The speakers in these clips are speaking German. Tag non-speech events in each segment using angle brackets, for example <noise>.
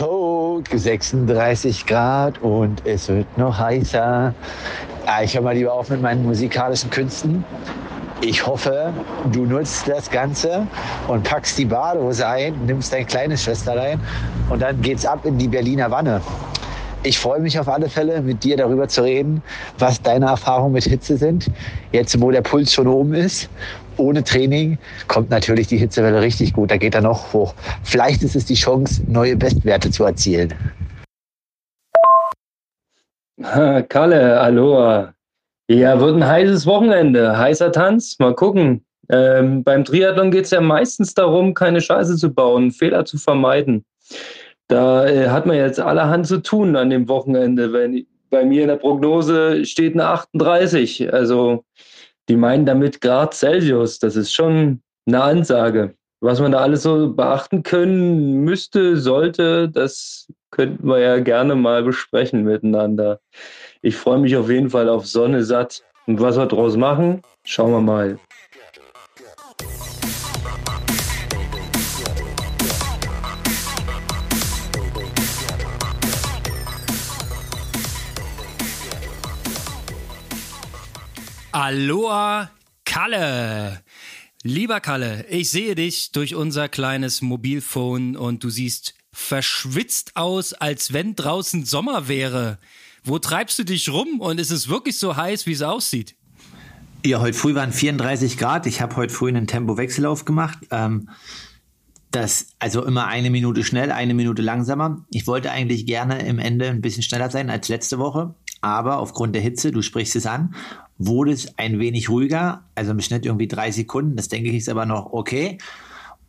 Coke, 36 Grad und es wird noch heißer. Ah, ich höre mal lieber auf mit meinen musikalischen Künsten. Ich hoffe, du nutzt das Ganze und packst die Badehose ein, nimmst deine kleine Schwester rein und dann geht's ab in die Berliner Wanne. Ich freue mich auf alle Fälle, mit dir darüber zu reden, was deine Erfahrungen mit Hitze sind. Jetzt, wo der Puls schon oben ist, ohne Training, kommt natürlich die Hitzewelle richtig gut. Da geht er noch hoch. Vielleicht ist es die Chance, neue Bestwerte zu erzielen. Kalle, Aloha. Ja, wird ein heißes Wochenende, heißer Tanz. Mal gucken. Ähm, beim Triathlon geht es ja meistens darum, keine Scheiße zu bauen, Fehler zu vermeiden. Da äh, hat man jetzt allerhand zu tun an dem Wochenende. Wenn, bei mir in der Prognose steht eine 38. Also die meinen damit Grad Celsius. Das ist schon eine Ansage. Was man da alles so beachten können müsste, sollte, das könnten wir ja gerne mal besprechen miteinander. Ich freue mich auf jeden Fall auf Sonne satt. Und was wir draus machen, schauen wir mal. Aloha Kalle. Lieber Kalle, ich sehe dich durch unser kleines Mobilphone und du siehst verschwitzt aus, als wenn draußen Sommer wäre. Wo treibst du dich rum und ist es wirklich so heiß, wie es aussieht? Ja, heute früh waren 34 Grad. Ich habe heute früh einen Tempowechsellauf gemacht. Ähm, das, also immer eine Minute schnell, eine Minute langsamer. Ich wollte eigentlich gerne im Ende ein bisschen schneller sein als letzte Woche, aber aufgrund der Hitze, du sprichst es an, wurde es ein wenig ruhiger. Also im Schnitt irgendwie drei Sekunden. Das denke ich ist aber noch okay.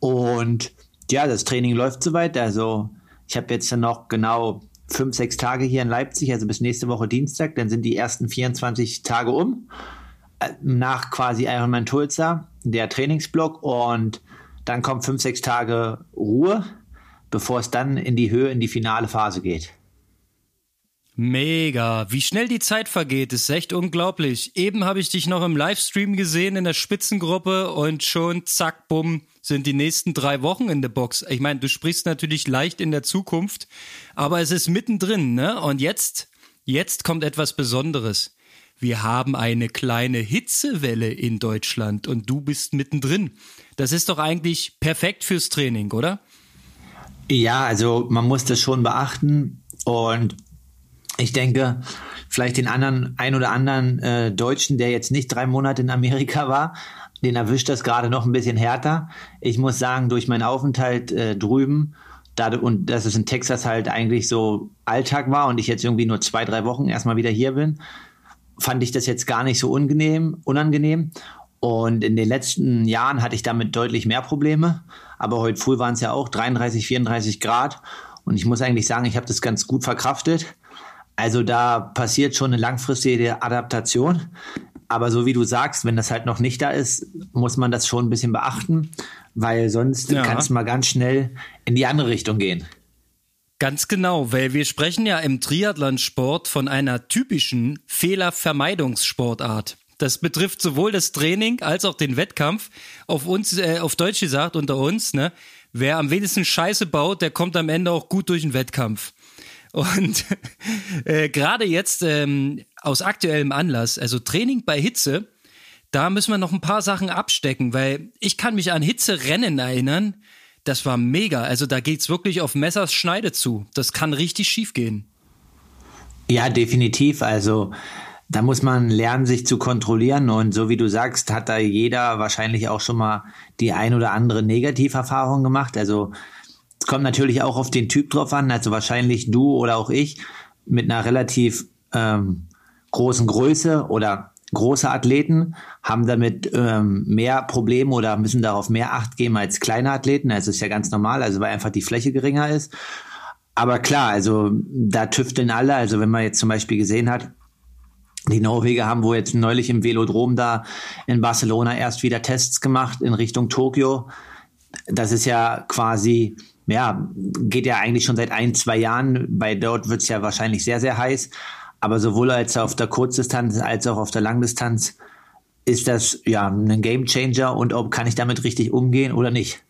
Und ja, das Training läuft soweit. Also ich habe jetzt noch genau fünf, sechs Tage hier in Leipzig, also bis nächste Woche Dienstag, dann sind die ersten 24 Tage um. Äh, nach quasi Ironman Tulsa, der Trainingsblock und dann kommt fünf, sechs Tage Ruhe, bevor es dann in die Höhe, in die finale Phase geht. Mega. Wie schnell die Zeit vergeht, ist echt unglaublich. Eben habe ich dich noch im Livestream gesehen in der Spitzengruppe und schon zack, bumm, sind die nächsten drei Wochen in der Box. Ich meine, du sprichst natürlich leicht in der Zukunft, aber es ist mittendrin, ne? Und jetzt, jetzt kommt etwas Besonderes. Wir haben eine kleine Hitzewelle in Deutschland und du bist mittendrin. Das ist doch eigentlich perfekt fürs Training, oder? Ja, also man muss das schon beachten und ich denke, vielleicht den anderen, ein oder anderen äh, Deutschen, der jetzt nicht drei Monate in Amerika war, den erwischt das gerade noch ein bisschen härter. Ich muss sagen, durch meinen Aufenthalt äh, drüben, da, und dass es in Texas halt eigentlich so Alltag war und ich jetzt irgendwie nur zwei, drei Wochen erstmal wieder hier bin, fand ich das jetzt gar nicht so unangenehm, unangenehm. Und in den letzten Jahren hatte ich damit deutlich mehr Probleme. Aber heute früh waren es ja auch 33, 34 Grad. Und ich muss eigentlich sagen, ich habe das ganz gut verkraftet. Also da passiert schon eine langfristige Adaptation. Aber so wie du sagst, wenn das halt noch nicht da ist, muss man das schon ein bisschen beachten, weil sonst ja. kann es mal ganz schnell in die andere Richtung gehen. Ganz genau, weil wir sprechen ja im Triathlonsport von einer typischen Fehlervermeidungssportart. Das betrifft sowohl das Training als auch den Wettkampf. Auf uns, äh, auf Deutsch gesagt, unter uns, ne? Wer am wenigsten Scheiße baut, der kommt am Ende auch gut durch den Wettkampf. Und äh, gerade jetzt ähm, aus aktuellem Anlass, also Training bei Hitze, da müssen wir noch ein paar Sachen abstecken, weil ich kann mich an Hitzerennen erinnern. Das war mega. Also da geht's wirklich auf Messers Schneide zu. Das kann richtig schief gehen. Ja, definitiv. Also da muss man lernen, sich zu kontrollieren. Und so wie du sagst, hat da jeder wahrscheinlich auch schon mal die ein oder andere Negativerfahrung gemacht. Also es kommt natürlich auch auf den Typ drauf an, also wahrscheinlich du oder auch ich mit einer relativ ähm, großen Größe oder große Athleten haben damit ähm, mehr Probleme oder müssen darauf mehr Acht geben als kleine Athleten. Also ist ja ganz normal, also weil einfach die Fläche geringer ist. Aber klar, also da tüfteln alle. Also wenn man jetzt zum Beispiel gesehen hat, die Norweger haben wohl jetzt neulich im Velodrom da in Barcelona erst wieder Tests gemacht in Richtung Tokio. Das ist ja quasi ja, geht ja eigentlich schon seit ein, zwei Jahren. Bei dort wird es ja wahrscheinlich sehr, sehr heiß. Aber sowohl als auf der Kurzdistanz als auch auf der Langdistanz ist das ja ein Gamechanger und ob kann ich damit richtig umgehen oder nicht.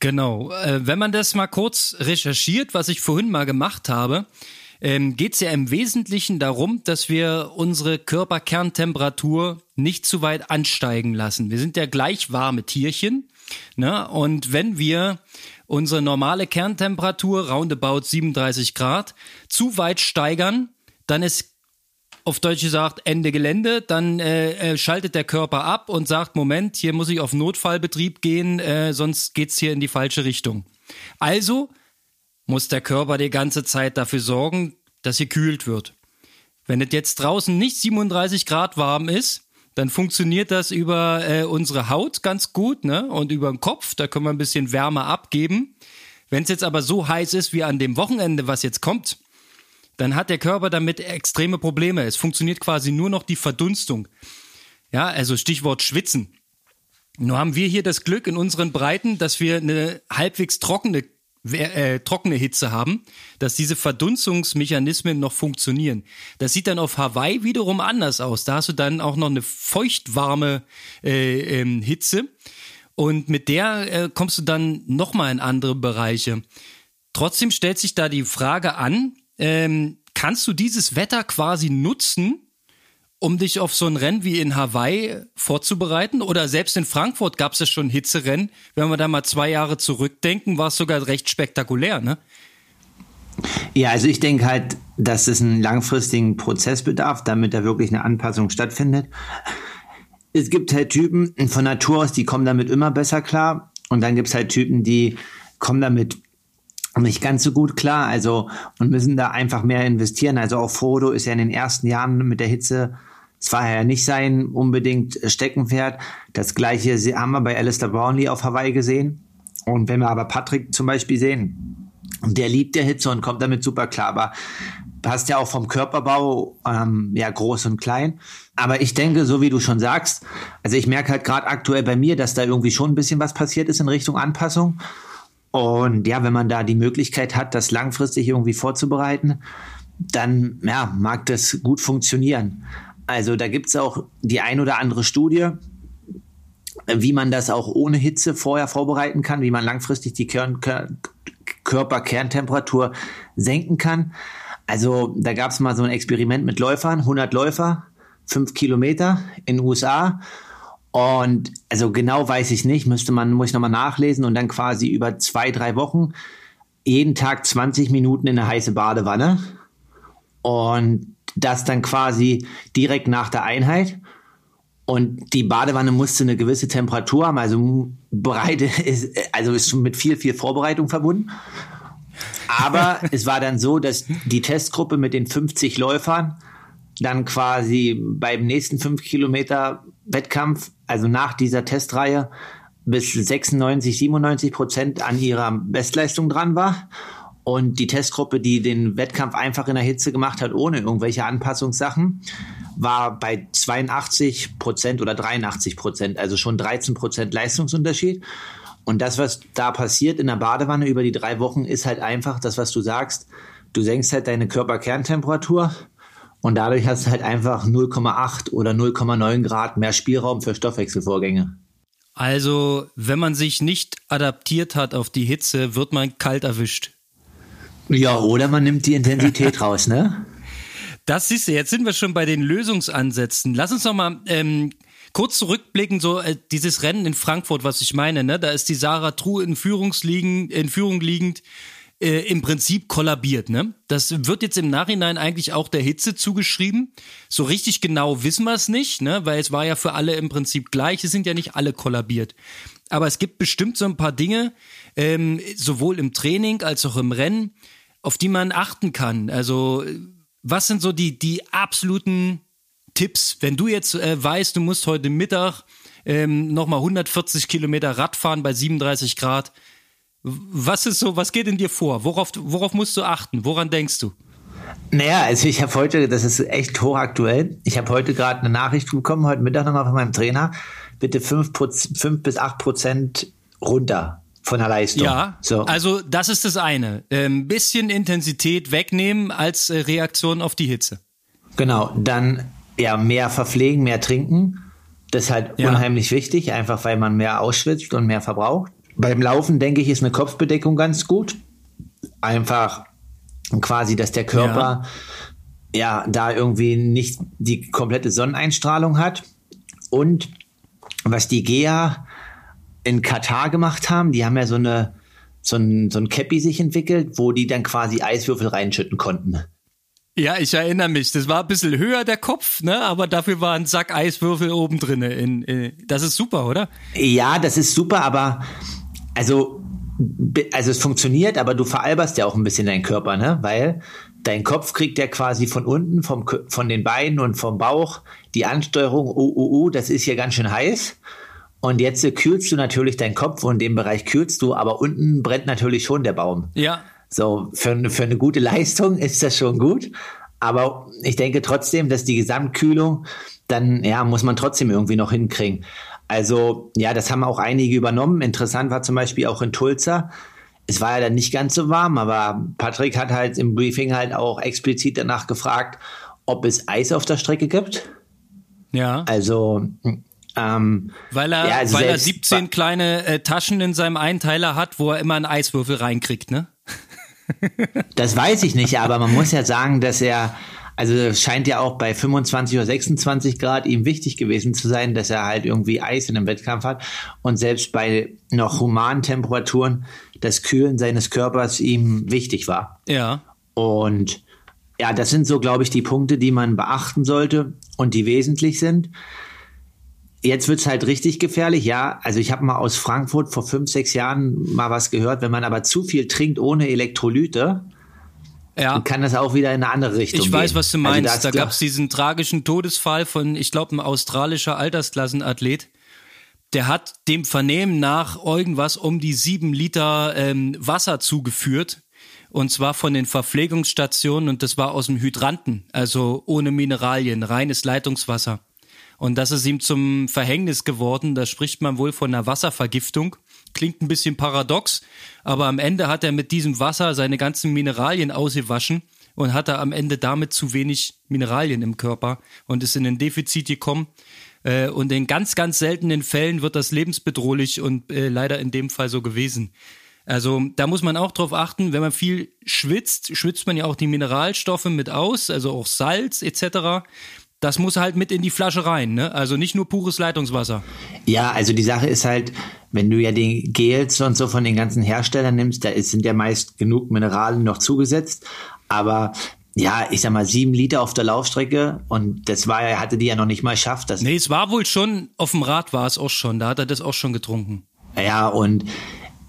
Genau. Äh, wenn man das mal kurz recherchiert, was ich vorhin mal gemacht habe, ähm, geht es ja im Wesentlichen darum, dass wir unsere Körperkerntemperatur nicht zu weit ansteigen lassen. Wir sind ja gleich warme Tierchen. Ne? Und wenn wir unsere normale Kerntemperatur, roundabout 37 Grad, zu weit steigern, dann ist auf Deutsch gesagt Ende Gelände, dann äh, äh, schaltet der Körper ab und sagt, Moment, hier muss ich auf Notfallbetrieb gehen, äh, sonst geht's hier in die falsche Richtung. Also muss der Körper die ganze Zeit dafür sorgen, dass hier kühlt wird. Wenn es jetzt draußen nicht 37 Grad warm ist, dann funktioniert das über äh, unsere Haut ganz gut, ne? Und über den Kopf, da können wir ein bisschen Wärme abgeben. Wenn es jetzt aber so heiß ist wie an dem Wochenende, was jetzt kommt, dann hat der Körper damit extreme Probleme. Es funktioniert quasi nur noch die Verdunstung. Ja, also Stichwort Schwitzen. Nur haben wir hier das Glück in unseren Breiten, dass wir eine halbwegs trockene äh, trockene Hitze haben, dass diese Verdunstungsmechanismen noch funktionieren. Das sieht dann auf Hawaii wiederum anders aus. Da hast du dann auch noch eine feuchtwarme äh, ähm, Hitze und mit der äh, kommst du dann nochmal in andere Bereiche. Trotzdem stellt sich da die Frage an, ähm, kannst du dieses Wetter quasi nutzen, um dich auf so ein Rennen wie in Hawaii vorzubereiten? Oder selbst in Frankfurt gab es schon Hitzerennen. Wenn wir da mal zwei Jahre zurückdenken, war es sogar recht spektakulär, ne? Ja, also ich denke halt, dass es einen langfristigen Prozess bedarf, damit da wirklich eine Anpassung stattfindet. Es gibt halt Typen von Natur aus, die kommen damit immer besser klar. Und dann gibt es halt Typen, die kommen damit nicht ganz so gut klar, also und müssen da einfach mehr investieren. Also auch Frodo ist ja in den ersten Jahren mit der Hitze es war ja nicht sein unbedingt Steckenpferd. Das gleiche haben wir bei Alistair Brownlee auf Hawaii gesehen. Und wenn wir aber Patrick zum Beispiel sehen, der liebt der Hitze und kommt damit super klar, aber passt ja auch vom Körperbau ähm, ja groß und klein. Aber ich denke, so wie du schon sagst, also ich merke halt gerade aktuell bei mir, dass da irgendwie schon ein bisschen was passiert ist in Richtung Anpassung. Und ja, wenn man da die Möglichkeit hat, das langfristig irgendwie vorzubereiten, dann ja, mag das gut funktionieren. Also da gibt es auch die ein oder andere Studie, wie man das auch ohne Hitze vorher vorbereiten kann, wie man langfristig die Kern Körperkerntemperatur senken kann. Also da gab es mal so ein Experiment mit Läufern, 100 Läufer, 5 Kilometer in den USA und also genau weiß ich nicht, müsste man, muss ich nochmal nachlesen und dann quasi über zwei, drei Wochen jeden Tag 20 Minuten in eine heiße Badewanne. Und das dann quasi direkt nach der Einheit. Und die Badewanne musste eine gewisse Temperatur haben, also breite <laughs> ist, also ist schon mit viel, viel Vorbereitung verbunden. Aber <laughs> es war dann so, dass die Testgruppe mit den 50 Läufern dann quasi beim nächsten 5 Kilometer Wettkampf also nach dieser Testreihe bis 96, 97 Prozent an ihrer Bestleistung dran war. Und die Testgruppe, die den Wettkampf einfach in der Hitze gemacht hat, ohne irgendwelche Anpassungssachen, war bei 82 Prozent oder 83 Prozent, also schon 13 Prozent Leistungsunterschied. Und das, was da passiert in der Badewanne über die drei Wochen, ist halt einfach das, was du sagst. Du senkst halt deine Körperkerntemperatur und dadurch hast du halt einfach 0,8 oder 0,9 Grad mehr Spielraum für Stoffwechselvorgänge. Also, wenn man sich nicht adaptiert hat auf die Hitze, wird man kalt erwischt. Ja, oder man nimmt die Intensität <laughs> raus, ne? Das siehst du, jetzt sind wir schon bei den Lösungsansätzen. Lass uns noch mal ähm, kurz zurückblicken, so äh, dieses Rennen in Frankfurt, was ich meine, ne? Da ist die Sarah True in, Führungsliegen, in Führung liegend äh, im Prinzip kollabiert. Ne? Das wird jetzt im Nachhinein eigentlich auch der Hitze zugeschrieben. So richtig genau wissen wir es nicht, ne? weil es war ja für alle im Prinzip gleich. Es sind ja nicht alle kollabiert. Aber es gibt bestimmt so ein paar Dinge, ähm, sowohl im Training als auch im Rennen, auf die man achten kann. Also was sind so die, die absoluten Tipps, wenn du jetzt äh, weißt, du musst heute Mittag ähm, nochmal 140 Kilometer Rad fahren bei 37 Grad, was ist so, was geht in dir vor? Worauf, worauf musst du achten? Woran denkst du? Naja, also ich habe heute, das ist echt hochaktuell, ich habe heute gerade eine Nachricht bekommen, heute Mittag nochmal von meinem Trainer, bitte 5, 5 bis 8 Prozent runter von der Leistung. Ja, so. also das ist das eine. Ein ähm, bisschen Intensität wegnehmen als äh, Reaktion auf die Hitze. Genau, dann ja mehr verpflegen, mehr trinken. Das ist halt ja. unheimlich wichtig, einfach weil man mehr ausschwitzt und mehr verbraucht. beim Laufen, denke ich, ist eine Kopfbedeckung ganz gut. Einfach quasi, dass der Körper ja, ja da irgendwie nicht die komplette Sonneneinstrahlung hat. Und was die GEA in Katar gemacht haben, die haben ja so eine so ein, so ein Cappy sich entwickelt, wo die dann quasi Eiswürfel reinschütten konnten. Ja, ich erinnere mich. Das war ein bisschen höher der Kopf, ne? Aber dafür war ein Sack Eiswürfel oben drin. In, in, das ist super, oder? Ja, das ist super, aber also, also es funktioniert, aber du veralberst ja auch ein bisschen deinen Körper, ne? Weil dein Kopf kriegt ja quasi von unten, vom, von den Beinen und vom Bauch die Ansteuerung, oh, oh, oh, das ist hier ganz schön heiß. Und jetzt kühlst du natürlich deinen Kopf und dem Bereich kühlst du, aber unten brennt natürlich schon der Baum. Ja. So, für, für eine gute Leistung <laughs> ist das schon gut. Aber ich denke trotzdem, dass die Gesamtkühlung dann, ja, muss man trotzdem irgendwie noch hinkriegen. Also, ja, das haben auch einige übernommen. Interessant war zum Beispiel auch in Tulsa. Es war ja dann nicht ganz so warm, aber Patrick hat halt im Briefing halt auch explizit danach gefragt, ob es Eis auf der Strecke gibt. Ja. Also, ähm, weil er, ja, also weil er 17 kleine äh, Taschen in seinem Einteiler hat, wo er immer einen Eiswürfel reinkriegt, ne? <laughs> das weiß ich nicht, aber man muss ja sagen, dass er, also es scheint ja auch bei 25 oder 26 Grad ihm wichtig gewesen zu sein, dass er halt irgendwie Eis in einem Wettkampf hat und selbst bei noch humanen Temperaturen das Kühlen seines Körpers ihm wichtig war. Ja. Und ja, das sind so, glaube ich, die Punkte, die man beachten sollte und die wesentlich sind. Jetzt wird's halt richtig gefährlich, ja. Also ich habe mal aus Frankfurt vor fünf, sechs Jahren mal was gehört, wenn man aber zu viel trinkt ohne Elektrolyte, ja. kann das auch wieder in eine andere Richtung gehen. Ich weiß, was du also meinst. Also da gab's diesen tragischen Todesfall von, ich glaube, ein australischer Altersklassenathlet. Der hat dem Vernehmen nach irgendwas um die sieben Liter ähm, Wasser zugeführt. Und zwar von den Verpflegungsstationen und das war aus dem Hydranten, also ohne Mineralien, reines Leitungswasser. Und das ist ihm zum Verhängnis geworden. Da spricht man wohl von einer Wasservergiftung. Klingt ein bisschen paradox, aber am Ende hat er mit diesem Wasser seine ganzen Mineralien ausgewaschen und hat er am Ende damit zu wenig Mineralien im Körper und ist in ein Defizit gekommen. Äh, und in ganz, ganz seltenen Fällen wird das lebensbedrohlich und äh, leider in dem Fall so gewesen. Also da muss man auch drauf achten, wenn man viel schwitzt, schwitzt man ja auch die Mineralstoffe mit aus, also auch Salz etc das muss halt mit in die Flasche rein, ne? Also nicht nur pures Leitungswasser. Ja, also die Sache ist halt, wenn du ja den Gels und so von den ganzen Herstellern nimmst, da sind ja meist genug Mineralien noch zugesetzt. Aber ja, ich sag mal, sieben Liter auf der Laufstrecke und das war er hatte die ja noch nicht mal geschafft. Das nee, es war wohl schon, auf dem Rad war es auch schon, da hat er das auch schon getrunken. Ja, und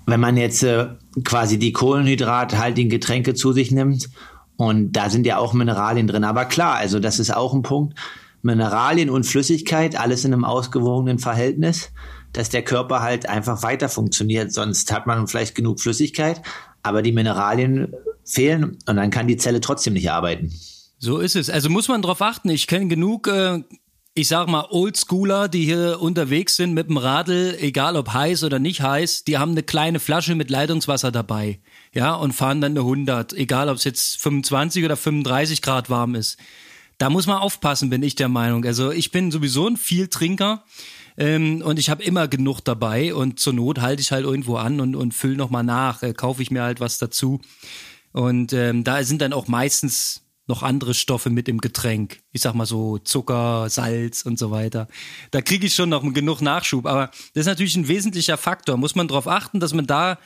wenn man jetzt äh, quasi die kohlenhydrathaltigen Getränke zu sich nimmt und da sind ja auch Mineralien drin. Aber klar, also das ist auch ein Punkt. Mineralien und Flüssigkeit, alles in einem ausgewogenen Verhältnis, dass der Körper halt einfach weiter funktioniert. Sonst hat man vielleicht genug Flüssigkeit, aber die Mineralien fehlen und dann kann die Zelle trotzdem nicht arbeiten. So ist es. Also muss man darauf achten. Ich kenne genug äh, ich sag mal, Oldschooler, die hier unterwegs sind mit dem Radl, egal ob heiß oder nicht heiß, die haben eine kleine Flasche mit Leitungswasser dabei, ja, und fahren dann eine 100, egal ob es jetzt 25 oder 35 Grad warm ist. Da muss man aufpassen, bin ich der Meinung. Also ich bin sowieso ein Vieltrinker ähm, und ich habe immer genug dabei und zur Not halte ich halt irgendwo an und, und fülle nochmal nach, äh, kaufe ich mir halt was dazu. Und ähm, da sind dann auch meistens noch andere Stoffe mit im Getränk. Ich sag mal so Zucker, Salz und so weiter. Da kriege ich schon noch genug Nachschub. Aber das ist natürlich ein wesentlicher Faktor. Muss man darauf achten, dass man da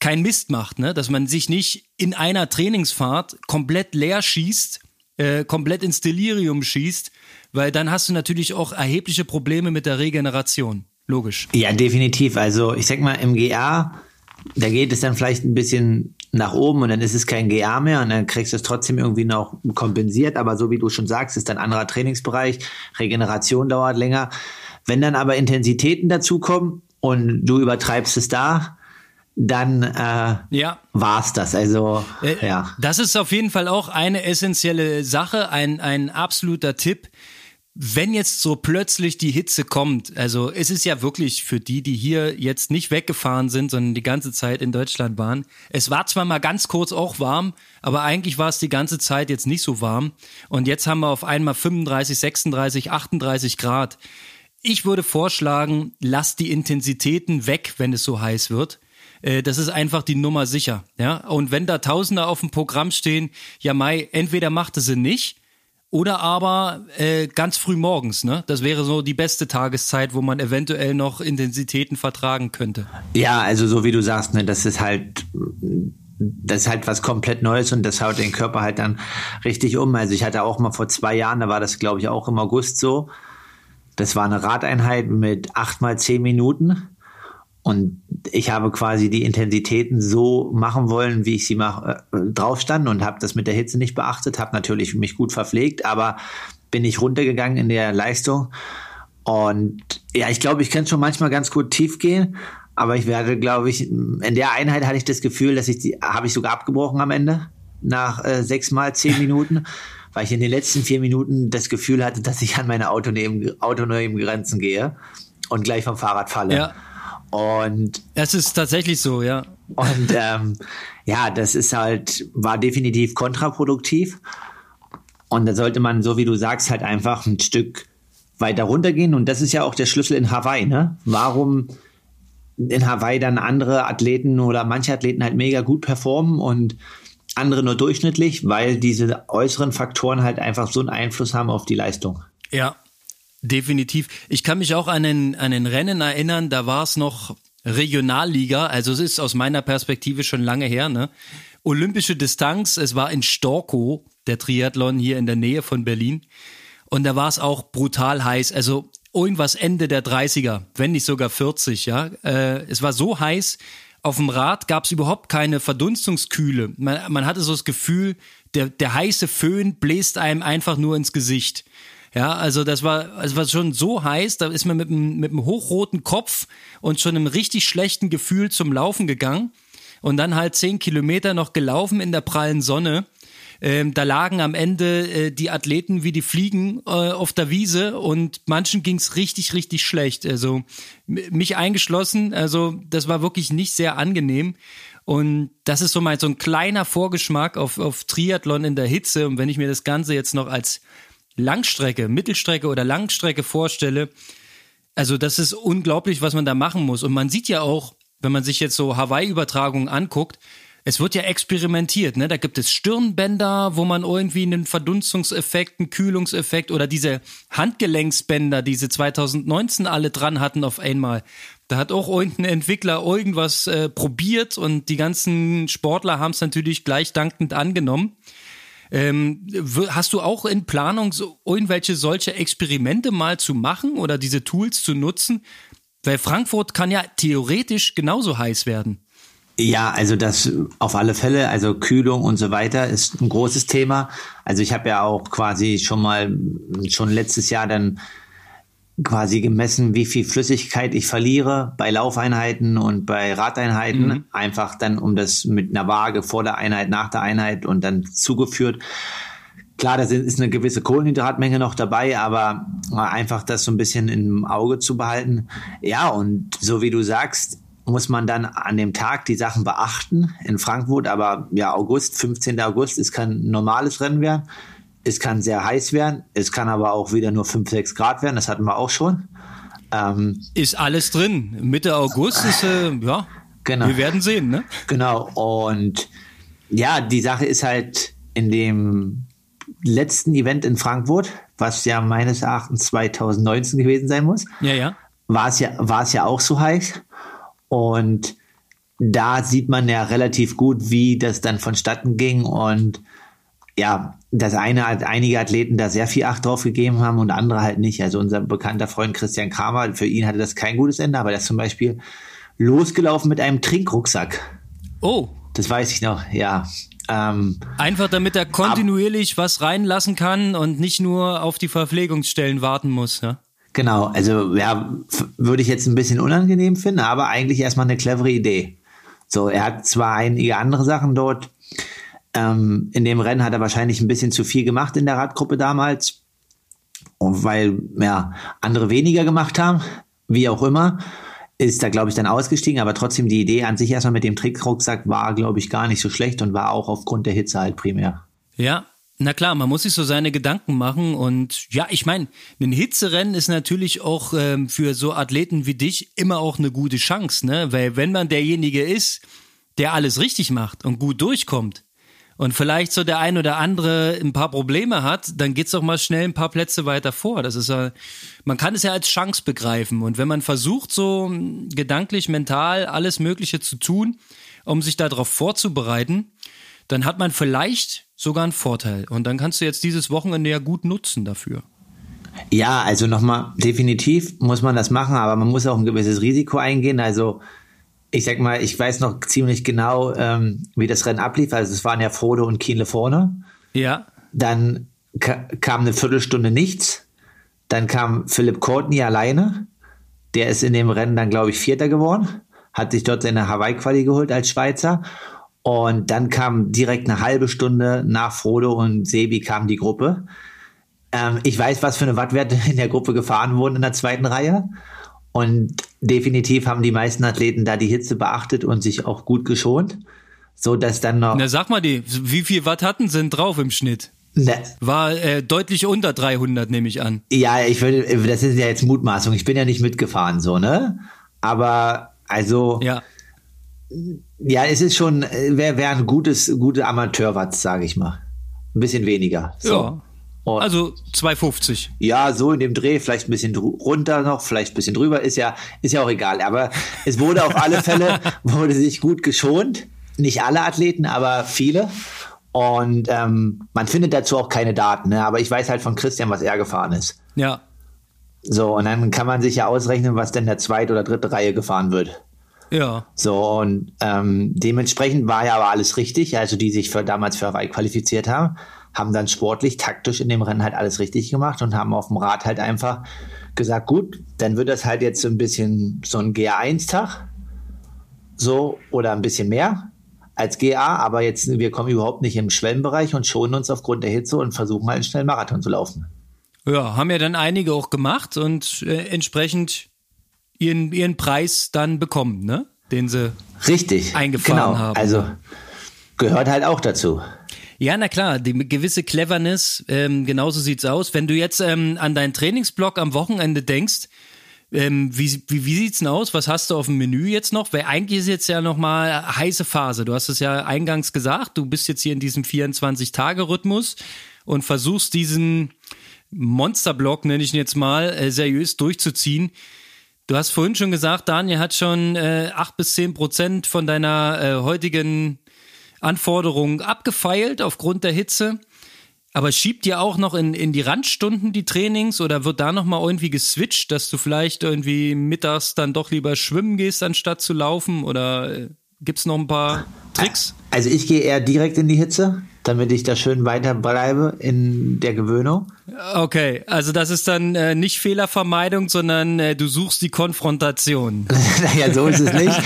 kein Mist macht, ne? Dass man sich nicht in einer Trainingsfahrt komplett leer schießt, äh, komplett ins Delirium schießt, weil dann hast du natürlich auch erhebliche Probleme mit der Regeneration. Logisch. Ja, definitiv. Also ich sag mal, im GA, da geht es dann vielleicht ein bisschen nach oben und dann ist es kein GA mehr und dann kriegst du es trotzdem irgendwie noch kompensiert. Aber so wie du schon sagst, ist ein anderer Trainingsbereich. Regeneration dauert länger. Wenn dann aber Intensitäten dazukommen und du übertreibst es da, dann äh, ja. war's das. Also äh, ja. Das ist auf jeden Fall auch eine essentielle Sache, ein, ein absoluter Tipp wenn jetzt so plötzlich die Hitze kommt, also es ist ja wirklich für die, die hier jetzt nicht weggefahren sind, sondern die ganze Zeit in Deutschland waren. Es war zwar mal ganz kurz auch warm, aber eigentlich war es die ganze Zeit jetzt nicht so warm. Und jetzt haben wir auf einmal 35, 36, 38 Grad. ich würde vorschlagen, lass die Intensitäten weg, wenn es so heiß wird. Äh, das ist einfach die Nummer sicher. Ja? Und wenn da Tausender auf dem Programm stehen, ja Mai, entweder macht es sie nicht oder aber äh, ganz früh morgens. Ne? Das wäre so die beste Tageszeit, wo man eventuell noch Intensitäten vertragen könnte. Ja, also so wie du sagst, ne, das ist halt das ist halt was komplett Neues und das haut den Körper halt dann richtig um. Also ich hatte auch mal vor zwei Jahren, da war das glaube ich auch im August so. Das war eine Radeinheit mit acht mal zehn Minuten und ich habe quasi die Intensitäten so machen wollen, wie ich sie mach, äh, drauf stand und habe das mit der Hitze nicht beachtet, habe natürlich mich gut verpflegt, aber bin ich runtergegangen in der Leistung. Und ja, ich glaube, ich kann schon manchmal ganz gut tief gehen, aber ich werde, glaube ich, in der Einheit hatte ich das Gefühl, dass ich die, habe ich sogar abgebrochen am Ende nach äh, sechs mal zehn <laughs> Minuten, weil ich in den letzten vier Minuten das Gefühl hatte, dass ich an meine autonomen, autonomen Grenzen gehe und gleich vom Fahrrad falle. Ja. Und es ist tatsächlich so, ja. Und ähm, ja, das ist halt, war definitiv kontraproduktiv. Und da sollte man, so wie du sagst, halt einfach ein Stück weiter runtergehen. Und das ist ja auch der Schlüssel in Hawaii, ne? Warum in Hawaii dann andere Athleten oder manche Athleten halt mega gut performen und andere nur durchschnittlich, weil diese äußeren Faktoren halt einfach so einen Einfluss haben auf die Leistung. Ja, Definitiv. Ich kann mich auch an ein, an ein Rennen erinnern, da war es noch Regionalliga, also es ist aus meiner Perspektive schon lange her, ne? Olympische Distanz, es war in Storkow, der Triathlon hier in der Nähe von Berlin. Und da war es auch brutal heiß, also irgendwas Ende der 30er, wenn nicht sogar 40, ja. Äh, es war so heiß, auf dem Rad gab es überhaupt keine Verdunstungskühle. Man, man hatte so das Gefühl, der, der heiße Föhn bläst einem einfach nur ins Gesicht. Ja, also das war, also war schon so heiß, da ist man mit einem, mit einem hochroten Kopf und schon einem richtig schlechten Gefühl zum Laufen gegangen und dann halt zehn Kilometer noch gelaufen in der prallen Sonne. Ähm, da lagen am Ende äh, die Athleten wie die Fliegen äh, auf der Wiese und manchen ging's richtig, richtig schlecht. Also mich eingeschlossen, also das war wirklich nicht sehr angenehm. Und das ist so mal so ein kleiner Vorgeschmack auf, auf Triathlon in der Hitze. Und wenn ich mir das Ganze jetzt noch als Langstrecke, Mittelstrecke oder Langstrecke vorstelle, also das ist unglaublich, was man da machen muss. Und man sieht ja auch, wenn man sich jetzt so Hawaii-Übertragungen anguckt, es wird ja experimentiert, ne? Da gibt es Stirnbänder, wo man irgendwie einen Verdunstungseffekt, einen Kühlungseffekt oder diese Handgelenksbänder, die sie 2019 alle dran hatten auf einmal. Da hat auch irgendein Entwickler irgendwas äh, probiert und die ganzen Sportler haben es natürlich gleich dankend angenommen. Ähm, hast du auch in Planung so irgendwelche solche Experimente mal zu machen oder diese Tools zu nutzen? Weil Frankfurt kann ja theoretisch genauso heiß werden. Ja, also das auf alle Fälle, also Kühlung und so weiter ist ein großes Thema. Also ich habe ja auch quasi schon mal schon letztes Jahr dann quasi gemessen, wie viel Flüssigkeit ich verliere bei Laufeinheiten und bei Radeinheiten. Mhm. Einfach dann um das mit einer Waage vor der Einheit, nach der Einheit und dann zugeführt. Klar, da ist eine gewisse Kohlenhydratmenge noch dabei, aber einfach das so ein bisschen im Auge zu behalten. Ja, und so wie du sagst, muss man dann an dem Tag die Sachen beachten in Frankfurt. Aber ja, August, 15. August ist kein normales Rennen werden es kann sehr heiß werden, es kann aber auch wieder nur 5, 6 Grad werden, das hatten wir auch schon. Ähm, ist alles drin. Mitte August ist, äh, ja, genau. wir werden sehen, ne? Genau, und ja, die Sache ist halt in dem letzten Event in Frankfurt, was ja meines Erachtens 2019 gewesen sein muss, ja, ja. war es ja, war es ja auch so heiß. Und da sieht man ja relativ gut, wie das dann vonstatten ging und ja, das eine hat einige Athleten da sehr viel Acht drauf gegeben haben und andere halt nicht. Also unser bekannter Freund Christian Kramer, für ihn hatte das kein gutes Ende, aber der ist zum Beispiel losgelaufen mit einem Trinkrucksack. Oh. Das weiß ich noch, ja. Ähm, Einfach damit er kontinuierlich ab, was reinlassen kann und nicht nur auf die Verpflegungsstellen warten muss, ja? Genau, also ja, würde ich jetzt ein bisschen unangenehm finden, aber eigentlich erstmal eine clevere Idee. So, er hat zwar einige andere Sachen dort ähm, in dem Rennen hat er wahrscheinlich ein bisschen zu viel gemacht in der Radgruppe damals, weil ja, andere weniger gemacht haben, wie auch immer. Ist da, glaube ich, dann ausgestiegen, aber trotzdem die Idee an sich erstmal mit dem Trickrucksack war, glaube ich, gar nicht so schlecht und war auch aufgrund der Hitze halt primär. Ja, Na klar, man muss sich so seine Gedanken machen und ja, ich meine, ein Hitzerennen ist natürlich auch ähm, für so Athleten wie dich immer auch eine gute Chance, ne? Weil wenn man derjenige ist, der alles richtig macht und gut durchkommt und vielleicht so der ein oder andere ein paar Probleme hat, dann geht's doch mal schnell ein paar Plätze weiter vor. Das ist ja, man kann es ja als Chance begreifen und wenn man versucht, so gedanklich, mental alles Mögliche zu tun, um sich darauf vorzubereiten, dann hat man vielleicht sogar einen Vorteil. Und dann kannst du jetzt dieses Wochenende ja gut nutzen dafür. Ja, also nochmal, definitiv muss man das machen, aber man muss auch ein gewisses Risiko eingehen. Also ich sag mal, ich weiß noch ziemlich genau, ähm, wie das Rennen ablief. Also es waren ja Frodo und Kienle vorne. Ja. Dann ka kam eine Viertelstunde nichts. Dann kam Philipp Courtney alleine. Der ist in dem Rennen dann, glaube ich, Vierter geworden. Hat sich dort seine Hawaii-Quali geholt als Schweizer. Und dann kam direkt eine halbe Stunde nach Frodo und Sebi kam die Gruppe. Ähm, ich weiß, was für eine Wattwerte in der Gruppe gefahren wurden in der zweiten Reihe. Und definitiv haben die meisten Athleten da die Hitze beachtet und sich auch gut geschont. So dass dann noch. Na, sag mal die, wie viel Watt hatten sind drauf im Schnitt? Ne. War äh, deutlich unter 300, nehme ich an. Ja, ich würde, das ist ja jetzt Mutmaßung. Ich bin ja nicht mitgefahren, so, ne? Aber, also. Ja. Ja, es ist schon, wäre wär ein gutes, gute Amateurwatts, sage ich mal. Ein bisschen weniger. So. Ja. Und also 2,50. Ja, so in dem Dreh, vielleicht ein bisschen runter noch, vielleicht ein bisschen drüber, ist ja, ist ja auch egal. Aber es wurde auf alle Fälle, <laughs> wurde sich gut geschont. Nicht alle Athleten, aber viele. Und ähm, man findet dazu auch keine Daten, ne? aber ich weiß halt von Christian, was er gefahren ist. Ja. So, und dann kann man sich ja ausrechnen, was denn der zweite oder dritte Reihe gefahren wird. Ja. So, und ähm, dementsprechend war ja aber alles richtig, also die sich für damals für Hawaii qualifiziert haben, haben dann sportlich, taktisch in dem Rennen halt alles richtig gemacht und haben auf dem Rad halt einfach gesagt, gut, dann wird das halt jetzt so ein bisschen so ein GA1-Tag, so, oder ein bisschen mehr als GA, aber jetzt, wir kommen überhaupt nicht im Schwellenbereich und schonen uns aufgrund der Hitze und versuchen halt einen schnellen Marathon zu laufen. Ja, haben ja dann einige auch gemacht und äh, entsprechend ihren, ihren Preis dann bekommen, ne? Den sie Richtig, eingefahren genau. haben. Also gehört halt auch dazu. Ja, na klar, die gewisse Cleverness, ähm, genauso sieht's aus. Wenn du jetzt ähm, an deinen Trainingsblock am Wochenende denkst, ähm, wie, wie, wie sieht's denn aus? Was hast du auf dem Menü jetzt noch? Weil eigentlich ist jetzt ja nochmal heiße Phase. Du hast es ja eingangs gesagt, du bist jetzt hier in diesem 24-Tage-Rhythmus und versuchst diesen Monsterblock, nenne ich ihn jetzt mal, äh, seriös durchzuziehen. Du hast vorhin schon gesagt, Daniel hat schon äh, 8 bis 10 Prozent von deiner äh, heutigen Anforderung abgefeilt aufgrund der Hitze. Aber schiebt ihr auch noch in, in die Randstunden die Trainings oder wird da nochmal irgendwie geswitcht, dass du vielleicht irgendwie mittags dann doch lieber schwimmen gehst, anstatt zu laufen? Oder äh, gibt's noch ein paar Tricks? Also ich gehe eher direkt in die Hitze damit ich da schön weiterbleibe in der Gewöhnung. Okay, also das ist dann äh, nicht Fehlervermeidung, sondern äh, du suchst die Konfrontation. <laughs> naja, so ist es nicht.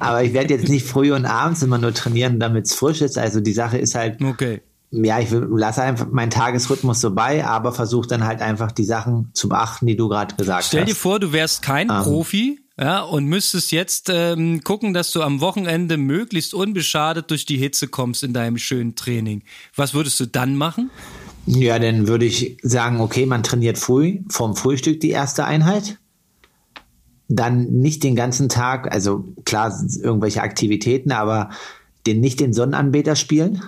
Aber ich werde jetzt nicht früh und abends immer nur trainieren, damit es frisch ist. Also die Sache ist halt, okay. ja, ich lasse einfach meinen Tagesrhythmus so bei, aber versuche dann halt einfach die Sachen zu beachten, die du gerade gesagt Stell hast. Stell dir vor, du wärst kein ähm, Profi ja, und müsstest jetzt ähm, gucken, dass du am Wochenende möglichst unbeschadet durch die Hitze kommst in deinem schönen Training. Was würdest du dann machen? Ja, dann würde ich sagen, okay, man trainiert früh, vorm Frühstück die erste Einheit. Dann nicht den ganzen Tag, also klar, irgendwelche Aktivitäten, aber den nicht den Sonnenanbeter spielen.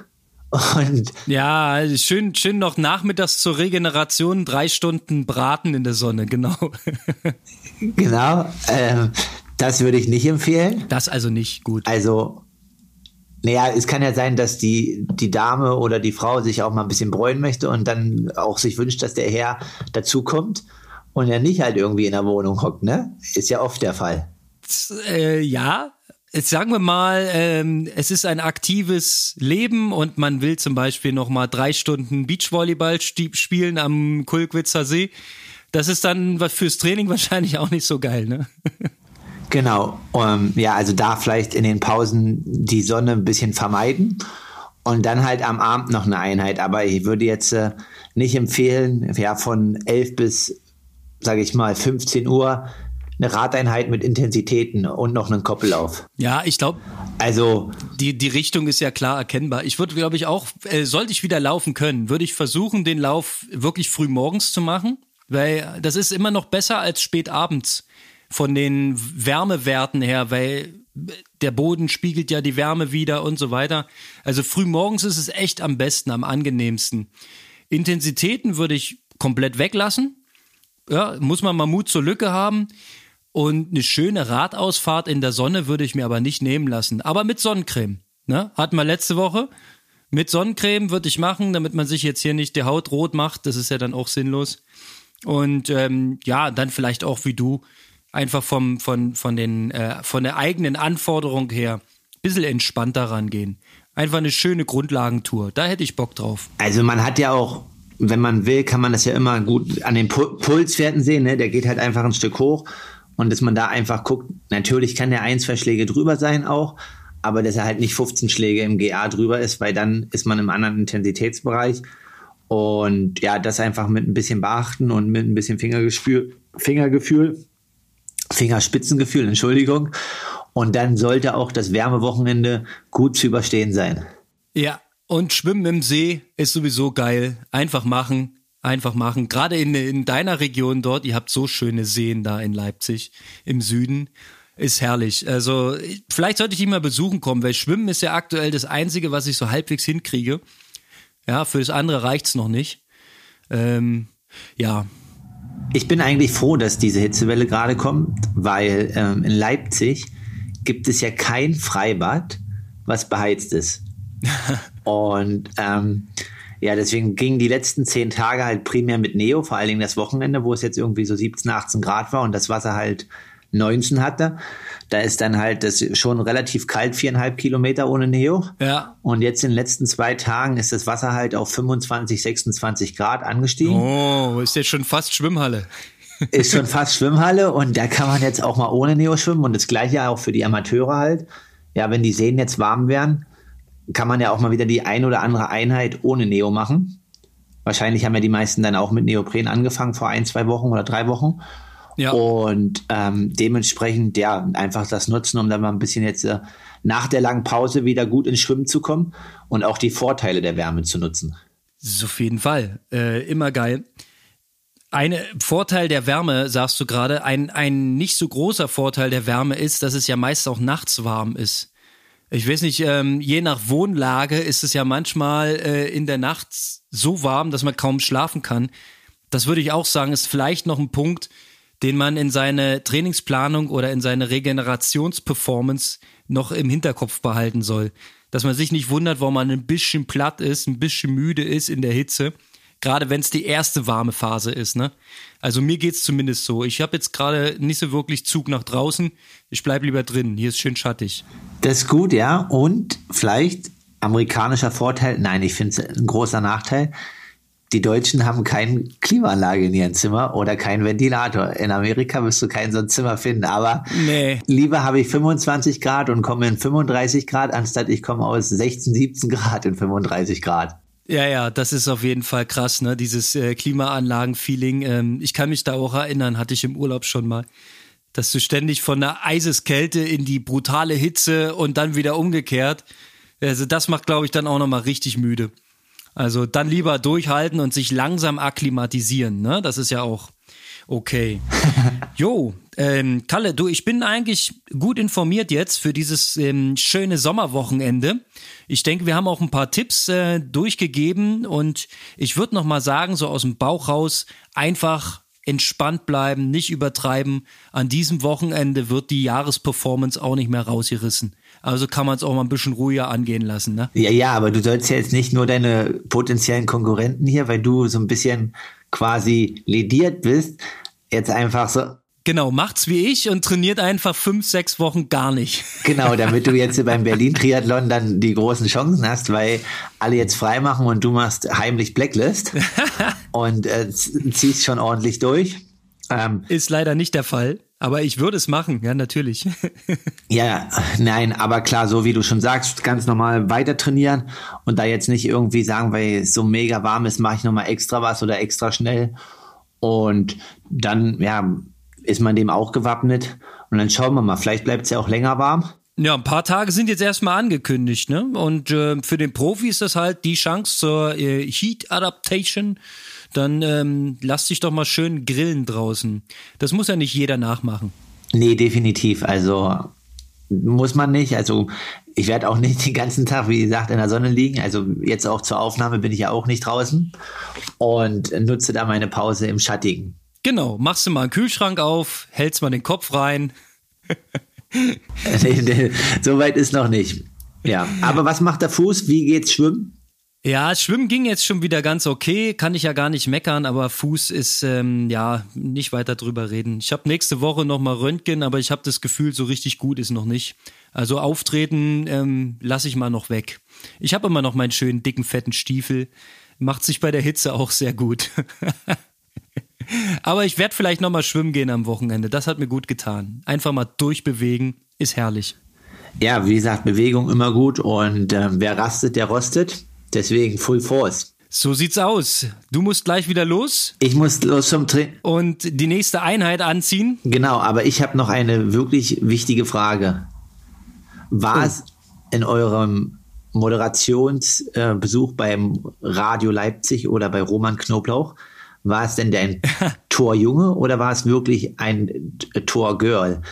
Und ja, schön, schön noch nachmittags zur Regeneration drei Stunden braten in der Sonne, genau. genau, äh, das würde ich nicht empfehlen. Das also nicht gut. Also, naja, es kann ja sein, dass die, die Dame oder die Frau sich auch mal ein bisschen bräunen möchte und dann auch sich wünscht, dass der Herr dazukommt und er nicht halt irgendwie in der Wohnung hockt, ne? Ist ja oft der Fall. Äh, ja, sagen wir mal, ähm, es ist ein aktives Leben und man will zum Beispiel noch mal drei Stunden Beachvolleyball spielen am Kulkwitzer See. Das ist dann was fürs Training <laughs> wahrscheinlich auch nicht so geil, ne? Genau. Um, ähm, ja, also da vielleicht in den Pausen die Sonne ein bisschen vermeiden und dann halt am Abend noch eine Einheit. Aber ich würde jetzt äh, nicht empfehlen, ja, von 11 bis, sage ich mal, 15 Uhr eine Radeinheit mit Intensitäten und noch einen Koppellauf. Ja, ich glaube, also die, die Richtung ist ja klar erkennbar. Ich würde, glaube ich, auch, äh, sollte ich wieder laufen können, würde ich versuchen, den Lauf wirklich früh morgens zu machen, weil das ist immer noch besser als spät abends von den Wärmewerten her, weil der Boden spiegelt ja die Wärme wieder und so weiter. Also früh morgens ist es echt am besten, am angenehmsten. Intensitäten würde ich komplett weglassen. Ja, muss man mal Mut zur Lücke haben. Und eine schöne Radausfahrt in der Sonne würde ich mir aber nicht nehmen lassen. Aber mit Sonnencreme. Ne? Hatten wir letzte Woche. Mit Sonnencreme würde ich machen, damit man sich jetzt hier nicht die Haut rot macht. Das ist ja dann auch sinnlos. Und ähm, ja, dann vielleicht auch wie du einfach vom, von, von, den, äh, von der eigenen Anforderung her ein bisschen entspannter rangehen. Einfach eine schöne Grundlagentour. Da hätte ich Bock drauf. Also man hat ja auch, wenn man will, kann man das ja immer gut an den Pulswerten sehen. Ne? Der geht halt einfach ein Stück hoch. Und dass man da einfach guckt, natürlich kann der ein, zwei Schläge drüber sein auch, aber dass er halt nicht 15 Schläge im GA drüber ist, weil dann ist man im anderen Intensitätsbereich. Und ja, das einfach mit ein bisschen beachten und mit ein bisschen Fingergefühl, Fingergefühl Fingerspitzengefühl, Entschuldigung. Und dann sollte auch das Wärmewochenende gut zu überstehen sein. Ja, und Schwimmen im See ist sowieso geil. Einfach machen, einfach machen. Gerade in, in deiner Region dort, ihr habt so schöne Seen da in Leipzig im Süden. Ist herrlich. Also, vielleicht sollte ich die mal besuchen kommen, weil Schwimmen ist ja aktuell das Einzige, was ich so halbwegs hinkriege. Ja, für das andere reicht's noch nicht. Ähm, ja, ich bin eigentlich froh, dass diese Hitzewelle gerade kommt, weil ähm, in Leipzig gibt es ja kein Freibad, was beheizt ist. <laughs> Und ähm, ja, deswegen gingen die letzten zehn Tage halt primär mit Neo, vor allen Dingen das Wochenende, wo es jetzt irgendwie so 17, 18 Grad war und das Wasser halt 19 hatte. Da ist dann halt das schon relativ kalt, viereinhalb Kilometer ohne Neo. Ja. Und jetzt in den letzten zwei Tagen ist das Wasser halt auf 25, 26 Grad angestiegen. Oh, ist jetzt schon fast Schwimmhalle. <laughs> ist schon fast Schwimmhalle und da kann man jetzt auch mal ohne Neo schwimmen und das gleiche auch für die Amateure halt. Ja, wenn die Seen jetzt warm wären, kann man ja auch mal wieder die ein oder andere Einheit ohne Neo machen. Wahrscheinlich haben ja die meisten dann auch mit Neopren angefangen vor ein, zwei Wochen oder drei Wochen. Ja. Und ähm, dementsprechend, ja, einfach das nutzen, um dann mal ein bisschen jetzt äh, nach der langen Pause wieder gut ins Schwimmen zu kommen und auch die Vorteile der Wärme zu nutzen. Das ist auf jeden Fall. Äh, immer geil. Ein Vorteil der Wärme, sagst du gerade, ein, ein nicht so großer Vorteil der Wärme ist, dass es ja meist auch nachts warm ist. Ich weiß nicht, ähm, je nach Wohnlage ist es ja manchmal äh, in der Nacht so warm, dass man kaum schlafen kann. Das würde ich auch sagen, ist vielleicht noch ein Punkt, den man in seine Trainingsplanung oder in seine Regenerationsperformance noch im Hinterkopf behalten soll. Dass man sich nicht wundert, warum man ein bisschen platt ist, ein bisschen müde ist in der Hitze. Gerade wenn es die erste warme Phase ist, ne? Also mir geht's zumindest so. Ich habe jetzt gerade nicht so wirklich Zug nach draußen. Ich bleib lieber drin. Hier ist schön schattig. Das ist gut, ja. Und vielleicht amerikanischer Vorteil. Nein, ich finde es ein großer Nachteil die Deutschen haben keine Klimaanlage in ihrem Zimmer oder keinen Ventilator. In Amerika wirst du kein so ein Zimmer finden. Aber nee. lieber habe ich 25 Grad und komme in 35 Grad, anstatt ich komme aus 16, 17 Grad in 35 Grad. Ja, ja, das ist auf jeden Fall krass, ne? Dieses äh, Klimaanlagen-Feeling. Ähm, ich kann mich da auch erinnern, hatte ich im Urlaub schon mal, dass du ständig von der Eiseskälte in die brutale Hitze und dann wieder umgekehrt. Also das macht, glaube ich, dann auch nochmal richtig müde. Also dann lieber durchhalten und sich langsam akklimatisieren, ne? Das ist ja auch okay. Jo, ähm, Kalle, du, ich bin eigentlich gut informiert jetzt für dieses ähm, schöne Sommerwochenende. Ich denke, wir haben auch ein paar Tipps äh, durchgegeben und ich würde noch mal sagen, so aus dem Bauch raus, einfach entspannt bleiben, nicht übertreiben. An diesem Wochenende wird die Jahresperformance auch nicht mehr rausgerissen. Also kann man es auch mal ein bisschen ruhiger angehen lassen, ne? Ja, ja, aber du sollst ja jetzt nicht nur deine potenziellen Konkurrenten hier, weil du so ein bisschen quasi lediert bist, jetzt einfach so. Genau, macht's wie ich und trainiert einfach fünf, sechs Wochen gar nicht. <laughs> Genau, damit du jetzt beim Berlin-Triathlon dann die großen Chancen hast, weil alle jetzt frei machen und du machst heimlich Blacklist <laughs> und äh, ziehst schon ordentlich durch. Ähm, Ist leider nicht der Fall. Aber ich würde es machen, ja, natürlich. <laughs> ja, nein, aber klar, so wie du schon sagst, ganz normal weiter trainieren und da jetzt nicht irgendwie sagen, weil es so mega warm ist, mache ich nochmal extra was oder extra schnell. Und dann, ja, ist man dem auch gewappnet. Und dann schauen wir mal, vielleicht bleibt es ja auch länger warm. Ja, ein paar Tage sind jetzt erstmal angekündigt, ne? Und äh, für den Profi ist das halt die Chance zur äh, Heat Adaptation. Dann ähm, lass dich doch mal schön grillen draußen. Das muss ja nicht jeder nachmachen. Nee, definitiv. Also muss man nicht. Also ich werde auch nicht den ganzen Tag, wie gesagt, in der Sonne liegen. Also jetzt auch zur Aufnahme bin ich ja auch nicht draußen und nutze da meine Pause im Schattigen. Genau, machst du mal einen Kühlschrank auf, hältst mal den Kopf rein. <laughs> nee, nee, so weit ist noch nicht. Ja, aber was macht der Fuß? Wie geht's schwimmen? Ja, Schwimmen ging jetzt schon wieder ganz okay, kann ich ja gar nicht meckern, aber Fuß ist ähm, ja nicht weiter drüber reden. Ich habe nächste Woche noch mal Röntgen, aber ich habe das Gefühl, so richtig gut ist noch nicht. Also auftreten ähm, lasse ich mal noch weg. Ich habe immer noch meinen schönen dicken fetten Stiefel, macht sich bei der Hitze auch sehr gut. <laughs> aber ich werde vielleicht noch mal schwimmen gehen am Wochenende. Das hat mir gut getan. Einfach mal durchbewegen, ist herrlich. Ja, wie gesagt, Bewegung immer gut und äh, wer rastet, der rostet. Deswegen Full Force. So sieht's aus. Du musst gleich wieder los. Ich muss los zum Training. Und die nächste Einheit anziehen. Genau, aber ich habe noch eine wirklich wichtige Frage. War es oh. in eurem Moderationsbesuch beim Radio Leipzig oder bei Roman Knoblauch, war es denn ein <laughs> Torjunge oder war es wirklich ein Torgirl?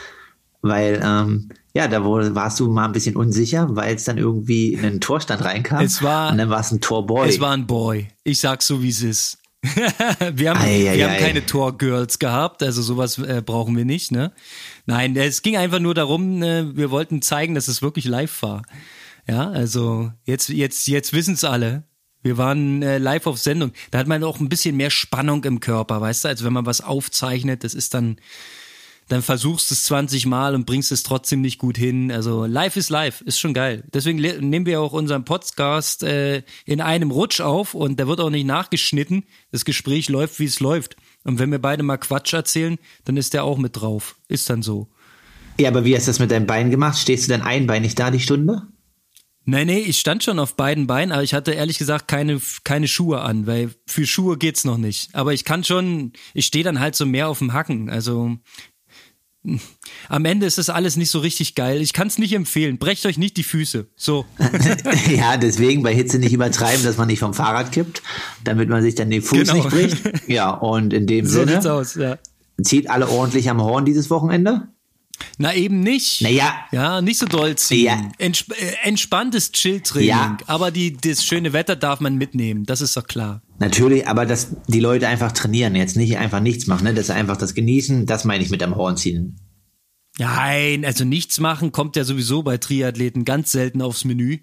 Weil ähm, ja, da warst du mal ein bisschen unsicher, weil es dann irgendwie in den Torstand reinkam. Es war, und dann war es ein Torboy. Es war ein Boy. Ich sag's so, wie es ist. <laughs> wir haben, ei, ei, wir ei. haben keine Torgirls gehabt, also sowas äh, brauchen wir nicht, ne? Nein, es ging einfach nur darum, äh, wir wollten zeigen, dass es wirklich live war. Ja, also jetzt, jetzt, jetzt wissen es alle. Wir waren äh, live auf Sendung. Da hat man auch ein bisschen mehr Spannung im Körper, weißt du, als wenn man was aufzeichnet, das ist dann, dann versuchst du es 20 Mal und bringst es trotzdem nicht gut hin. Also live ist live, ist schon geil. Deswegen nehmen wir auch unseren Podcast äh, in einem Rutsch auf und der wird auch nicht nachgeschnitten. Das Gespräch läuft, wie es läuft. Und wenn wir beide mal Quatsch erzählen, dann ist der auch mit drauf. Ist dann so. Ja, aber wie hast du das mit deinem Bein gemacht? Stehst du denn einbeinig da die Stunde? Nein, nee, ich stand schon auf beiden Beinen, aber ich hatte ehrlich gesagt keine, keine Schuhe an, weil für Schuhe geht's noch nicht. Aber ich kann schon, ich stehe dann halt so mehr auf dem Hacken. Also <laughs> am Ende ist das alles nicht so richtig geil. Ich kann es nicht empfehlen. Brecht euch nicht die Füße. So. <laughs> ja, deswegen bei Hitze nicht übertreiben, dass man nicht vom Fahrrad kippt, damit man sich dann den Fuß genau. nicht bricht. Ja, und in dem so Sinne. Sieht's aus, ja. Zieht alle ordentlich am Horn dieses Wochenende? Na eben nicht. Naja. Ja, nicht so doll ziehen. Ja. Entsp äh, entspanntes Chill-Training. Ja. Aber die, das schöne Wetter darf man mitnehmen. Das ist doch klar. Natürlich, aber dass die Leute einfach trainieren, jetzt nicht einfach nichts machen, ne? dass sie einfach das genießen, das meine ich mit am Horn ziehen. Nein, also nichts machen kommt ja sowieso bei Triathleten ganz selten aufs Menü.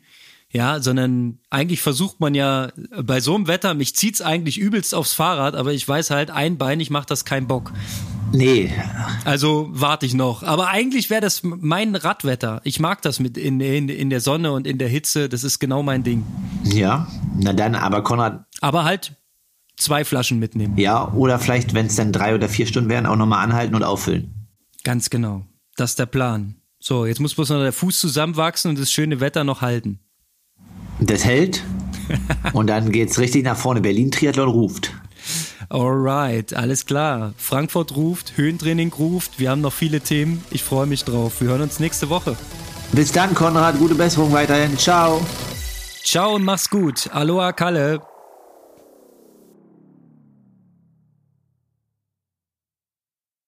Ja, sondern eigentlich versucht man ja bei so einem Wetter, mich zieht's eigentlich übelst aufs Fahrrad, aber ich weiß halt, ein Bein, ich macht das keinen Bock. Nee. Also warte ich noch. Aber eigentlich wäre das mein Radwetter. Ich mag das mit in, in, in der Sonne und in der Hitze. Das ist genau mein Ding. Ja, na dann, aber Konrad. Aber halt zwei Flaschen mitnehmen. Ja, oder vielleicht, wenn es dann drei oder vier Stunden wären, auch nochmal anhalten und auffüllen. Ganz genau. Das ist der Plan. So, jetzt muss bloß noch der Fuß zusammenwachsen und das schöne Wetter noch halten. Das hält. <laughs> und dann geht's richtig nach vorne. Berlin Triathlon ruft. Alright, alles klar. Frankfurt ruft, Höhentraining ruft. Wir haben noch viele Themen. Ich freue mich drauf. Wir hören uns nächste Woche. Bis dann, Konrad. Gute Besserung weiterhin. Ciao. Ciao und mach's gut. Aloha, Kalle.